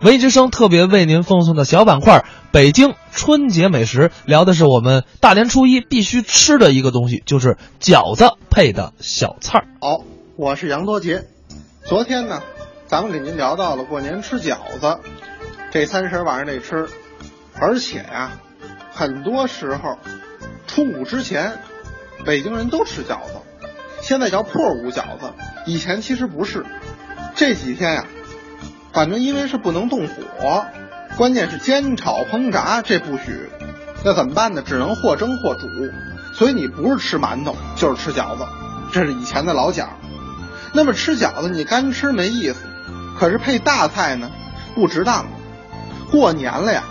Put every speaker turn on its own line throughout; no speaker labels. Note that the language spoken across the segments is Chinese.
文艺之声特别为您奉送的小板块——北京春节美食，聊的是我们大年初一必须吃的一个东西，就是饺子配的小菜儿。
好，我是杨多杰。昨天呢，咱们给您聊到了过年吃饺子，这三十晚上得吃，而且呀、很多时候初五之前，北京人都吃饺子，现在叫破五饺子，以前其实不是。这几天呀、反正因为是不能动火，关键是煎炒烹炸这不许，那怎么办呢？只能或蒸或煮。所以你不是吃馒头就是吃饺子，这是以前的老讲。那么吃饺子你干吃没意思，可是配大菜呢不值当的。过年了呀，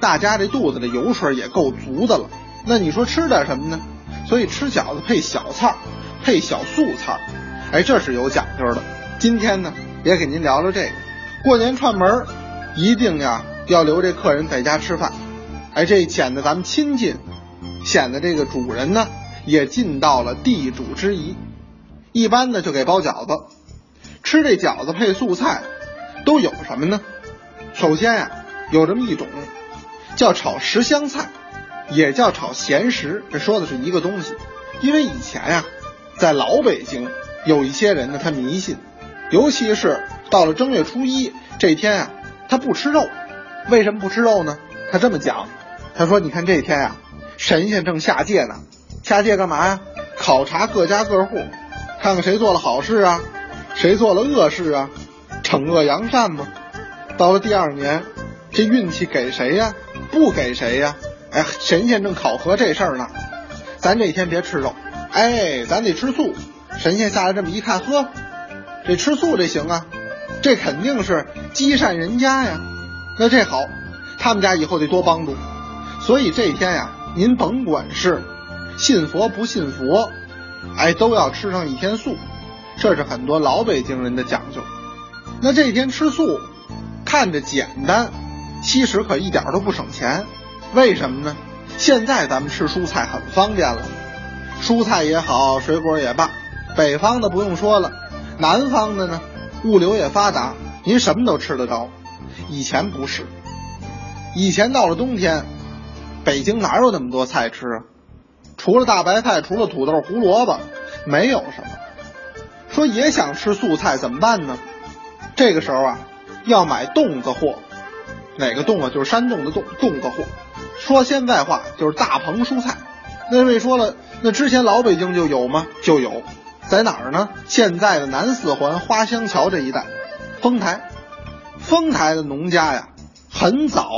大家这肚子里油水也够足的了，那你说吃点什么呢？所以吃饺子配小菜儿，配小素菜儿，哎，这是有讲究的。今天呢，也给您聊聊这个。过年串门，一定呀要留这客人在家吃饭，哎，这显得咱们亲近，显得这个主人呢也尽到了地主之谊。一般呢就给包饺子，吃这饺子配素菜，都有什么呢？首先呀，有这么一种叫炒十香菜，也叫炒咸食，这说的是一个东西。因为以前呀，在老北京有一些人呢，他迷信，尤其是到了正月初一这天啊，他不吃肉。为什么不吃肉呢？他这么讲，他说：“你看这天啊，神仙正下界呢，下界干嘛呀？考察各家各户，看看谁做了好事啊，谁做了恶事啊，惩恶扬善嘛。到了第二年，这运气给谁呀？不给谁呀？哎，神仙正考核这事儿呢。咱这天别吃肉，哎，咱得吃素。神仙下来这么一看，呵，这吃素这行啊，这肯定是积善人家呀。那这好，他们家以后得多帮助。所以这一天呀，您甭管是信佛不信佛，哎，都要吃上一天素，这是很多老北京人的讲究。那这一天吃素，看着简单，其实可一点都不省钱。为什么呢？现在咱们吃蔬菜很方便了，蔬菜也好，水果也罢，北方的不用说了，南方的呢，物流也发达，您什么都吃得着。以前不是，以前到了冬天，北京哪有那么多菜吃啊？除了大白菜，除了土豆、胡萝卜，没有什么。说也想吃素菜怎么办呢？这个时候啊，要买冻子货。哪个冻啊？就是山洞的冻，冻子货。说现在话就是大棚蔬菜。那位说了，那之前老北京就有吗？就有，在哪儿呢？现在的南四环花香桥这一带，丰台。丰台的农家呀，很早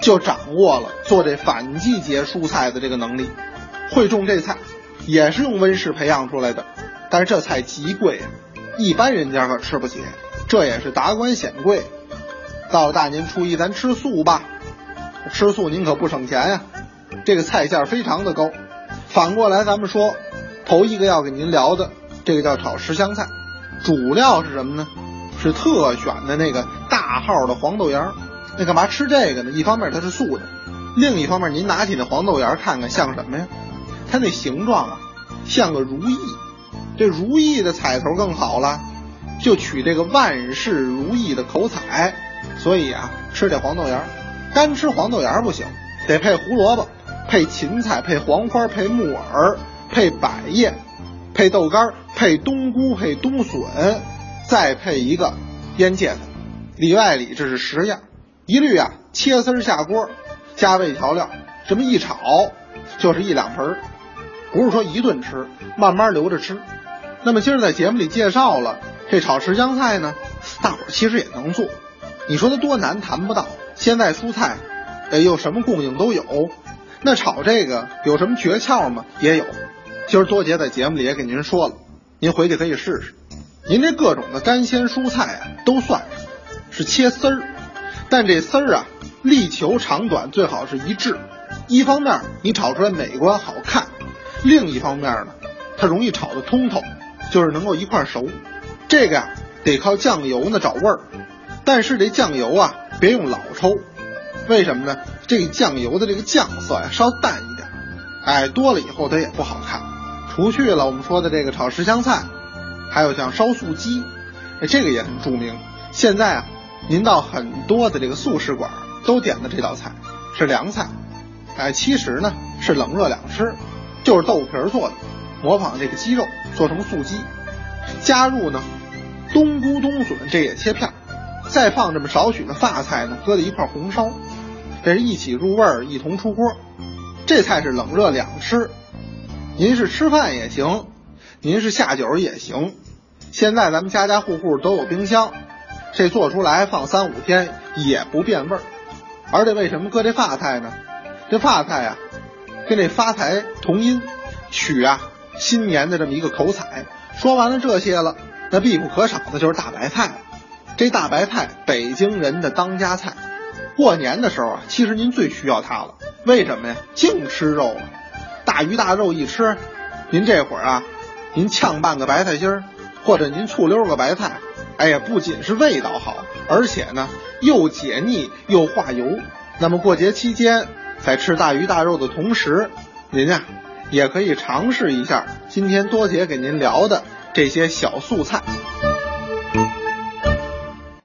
就掌握了做这反季节蔬菜的这个能力，会种这菜，也是用温室培养出来的。但是这菜极贵，一般人家可吃不起，这也是达官显贵。到了大年初一，咱吃素吧，吃素您可不省钱呀，这个菜价非常的高。反过来，咱们说，头一个要给您聊的，这个叫炒十香菜，主料是什么呢？是特选的那个大号的黄豆芽儿。那干嘛吃这个呢？一方面它是素的，另一方面您拿起那黄豆芽儿看看像什么呀？它那形状啊，像个如意。这如意的彩头更好了，就取这个万事如意的口彩。所以啊，吃这黄豆芽儿，干吃黄豆芽儿不行，得配胡萝卜，配芹菜，配黄花，配木耳，配百叶，配豆干儿，配冬菇，配冬笋。再配一个腌芥子，里外里这是十样，一律啊切丝儿下锅，加味调料，这么一炒就是一两盆儿，不是说一顿吃，慢慢留着吃。那么今儿在节目里介绍了这炒十香菜呢，大伙儿其实也能做，你说它多难谈不到。现在蔬菜，呃，又什么供应都有，那炒这个有什么诀窍吗？也有。今儿多杰在节目里也给您说了，您回去可以试试。您这各种的干鲜蔬菜啊，都算上，是切丝儿，但这丝儿啊，力求长短最好是一致。一方面你炒出来美观好看，另一方面呢，它容易炒得通透，就是能够一块熟。这个呀、得靠酱油呢找味儿，但是这酱油啊，别用老抽，为什么呢？这个酱油的这个酱色呀，稍淡一点，哎，多了以后它也不好看。除去了我们说的这个炒十香菜。还有像烧素鸡，哎，这个也很著名。现在啊，您到很多的这个素食馆都点的这道菜是凉菜，哎，其实呢是冷热两吃，就是豆腐皮儿做的，模仿这个鸡肉做成素鸡，加入呢冬菇、冬笋，这也切片儿，再放这么少许的发菜呢，搁在一块红烧，这是一起入味儿，一同出锅。这菜是冷热两吃，您是吃饭也行，您是下酒也行。现在咱们家家户户都有冰箱，这做出来放三五天也不变味儿。而且为什么搁这发菜呢？这发菜啊，跟这发财同音，取啊新年的这么一个口彩。说完了这些了，那必不可少的就是大白菜。这大白菜，北京人的当家菜。过年的时候啊，其实您最需要它了。为什么呀？净吃肉了，大鱼大肉一吃，您这会儿啊，您呛半个白菜心儿，或者您醋溜个白菜，哎呀，不仅是味道好，而且呢又解腻又化油。那么过节期间，在吃大鱼大肉的同时，您呀也可以尝试一下今天多姐给您聊的这些小素菜。